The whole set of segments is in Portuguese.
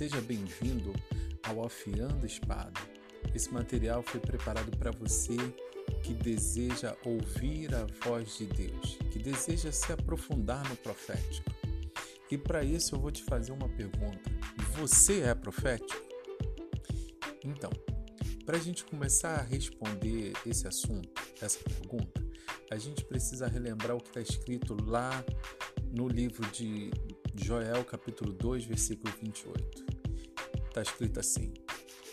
Seja bem-vindo ao Afiando Espada. Esse material foi preparado para você que deseja ouvir a voz de Deus, que deseja se aprofundar no profético. E para isso eu vou te fazer uma pergunta: você é profético? Então, para a gente começar a responder esse assunto, essa pergunta, a gente precisa relembrar o que está escrito lá no livro de Joel, capítulo 2, versículo 28. Está escrito assim: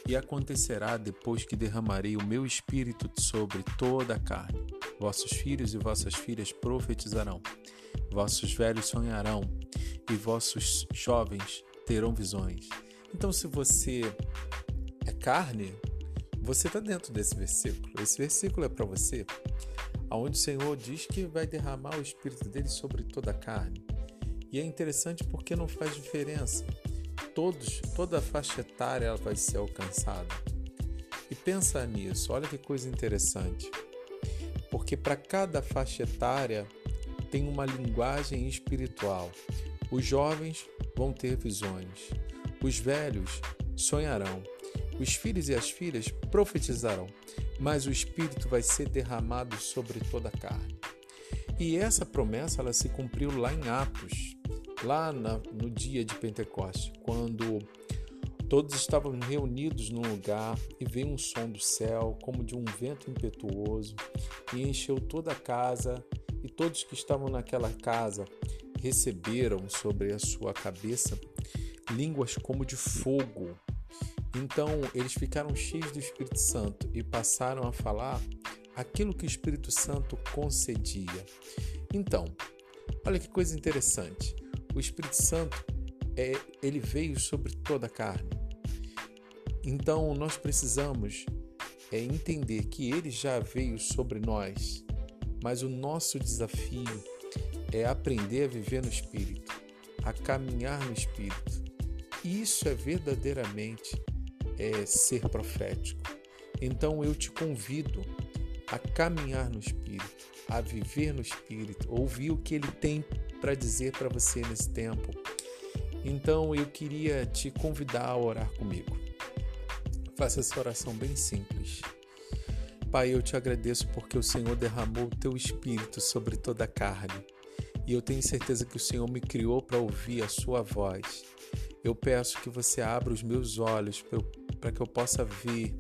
E acontecerá depois que derramarei o meu espírito sobre toda a carne. Vossos filhos e vossas filhas profetizarão, vossos velhos sonharão, e vossos jovens terão visões. Então, se você é carne, você está dentro desse versículo. Esse versículo é para você, aonde o Senhor diz que vai derramar o Espírito dele sobre toda a carne. E é interessante porque não faz diferença. Todos, toda a faixa etária ela vai ser alcançada. E pensa nisso, olha que coisa interessante. Porque para cada faixa etária tem uma linguagem espiritual. Os jovens vão ter visões, os velhos sonharão, os filhos e as filhas profetizarão, mas o Espírito vai ser derramado sobre toda a carne. E essa promessa ela se cumpriu lá em Atos, lá na, no dia de Pentecoste, quando todos estavam reunidos num lugar e veio um som do céu, como de um vento impetuoso, e encheu toda a casa, e todos que estavam naquela casa receberam sobre a sua cabeça línguas como de fogo. Então eles ficaram cheios do Espírito Santo e passaram a falar aquilo que o Espírito Santo concedia. Então, olha que coisa interessante. O Espírito Santo é, ele veio sobre toda a carne. Então nós precisamos é, entender que ele já veio sobre nós, mas o nosso desafio é aprender a viver no Espírito, a caminhar no Espírito. Isso é verdadeiramente é, ser profético. Então eu te convido a caminhar no Espírito, a viver no Espírito, ouvir o que Ele tem para dizer para você nesse tempo. Então eu queria te convidar a orar comigo. Faça essa oração bem simples. Pai, eu te agradeço porque o Senhor derramou o teu espírito sobre toda a carne e eu tenho certeza que o Senhor me criou para ouvir a Sua voz. Eu peço que você abra os meus olhos para que eu possa ver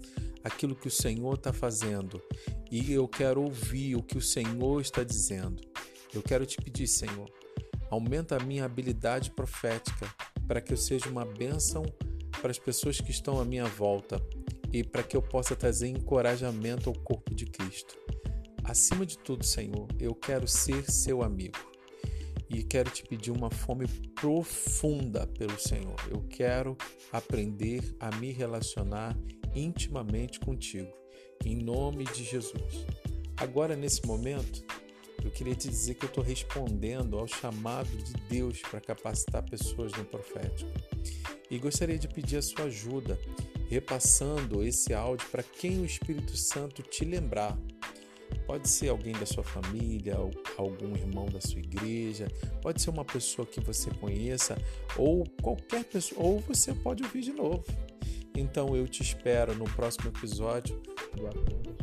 aquilo que o Senhor está fazendo e eu quero ouvir o que o Senhor está dizendo. Eu quero te pedir, Senhor, aumenta a minha habilidade profética para que eu seja uma bênção para as pessoas que estão à minha volta e para que eu possa trazer encorajamento ao corpo de Cristo. Acima de tudo, Senhor, eu quero ser seu amigo e quero te pedir uma fome profunda pelo Senhor. Eu quero aprender a me relacionar intimamente contigo, em nome de Jesus. Agora, nesse momento, eu queria te dizer que eu estou respondendo ao chamado de Deus para capacitar pessoas no profético. E gostaria de pedir a sua ajuda, repassando esse áudio para quem o Espírito Santo te lembrar Pode ser alguém da sua família, algum irmão da sua igreja, pode ser uma pessoa que você conheça, ou qualquer pessoa, ou você pode ouvir de novo. Então eu te espero no próximo episódio do